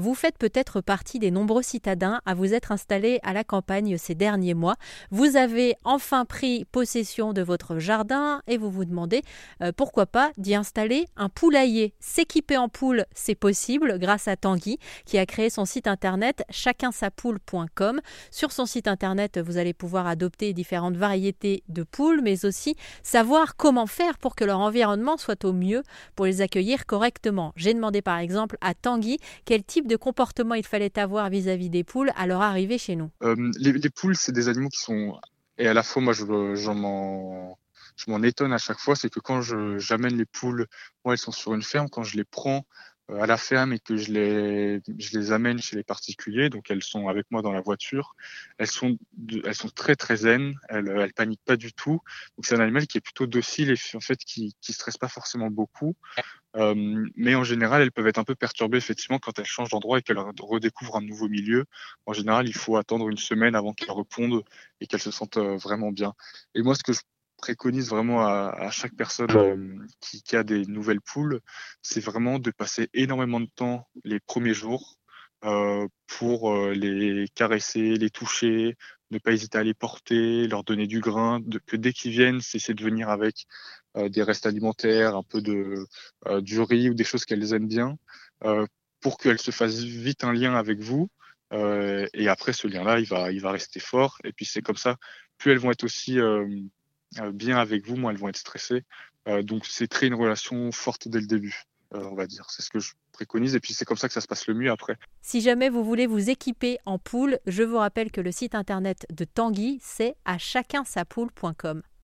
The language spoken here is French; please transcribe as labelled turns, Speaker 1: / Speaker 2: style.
Speaker 1: Vous faites peut-être partie des nombreux citadins à vous être installés à la campagne ces derniers mois. Vous avez enfin pris possession de votre jardin et vous vous demandez euh, pourquoi pas d'y installer un poulailler. S'équiper en poule, c'est possible grâce à Tanguy qui a créé son site internet chacunsapoule.com. Sur son site internet, vous allez pouvoir adopter différentes variétés de poules, mais aussi savoir comment faire pour que leur environnement soit au mieux pour les accueillir correctement. J'ai demandé par exemple à Tanguy quel type de comportement il fallait avoir vis-à-vis des poules à leur arrivée chez nous
Speaker 2: euh, les, poules, c'est des animaux qui sont et à la fois moi je m'en je m'en étonne à chaque fois, c'est que quand j'amène les poules, moi elles sont sur une ferme, quand je les prends à la ferme et que je les, je les amène chez les particuliers, donc elles sont avec moi dans la voiture, elles sont, elles sont très très zen, elles, elles paniquent pas du tout. Donc c'est un animal qui est plutôt docile et en fait qui, qui stresse pas forcément beaucoup. Euh, mais en général, elles peuvent être un peu perturbées effectivement quand elles changent d'endroit et qu'elles redécouvrent un nouveau milieu. En général, il faut attendre une semaine avant qu'elles répondent et qu'elles se sentent euh, vraiment bien. Et moi, ce que je préconise vraiment à, à chaque personne euh, qui, qui, a des nouvelles poules, c'est vraiment de passer énormément de temps les premiers jours euh, pour euh, les caresser, les toucher, ne pas hésiter à les porter, leur donner du grain, de, que dès qu'ils viennent, c'est de venir avec des restes alimentaires, un peu de du riz ou des choses qu'elles aiment bien, pour qu'elles se fassent vite un lien avec vous. et après, ce lien-là, il va, il va rester fort. Et puis c'est comme ça, plus elles vont être aussi bien avec vous, moins elles vont être stressées. Euh, donc c'est très une relation forte dès le début, euh, on va dire. C'est ce que je préconise et puis c'est comme ça que ça se passe le mieux après.
Speaker 1: Si jamais vous voulez vous équiper en poule, je vous rappelle que le site internet de Tanguy, c'est à chacunsapoule.com.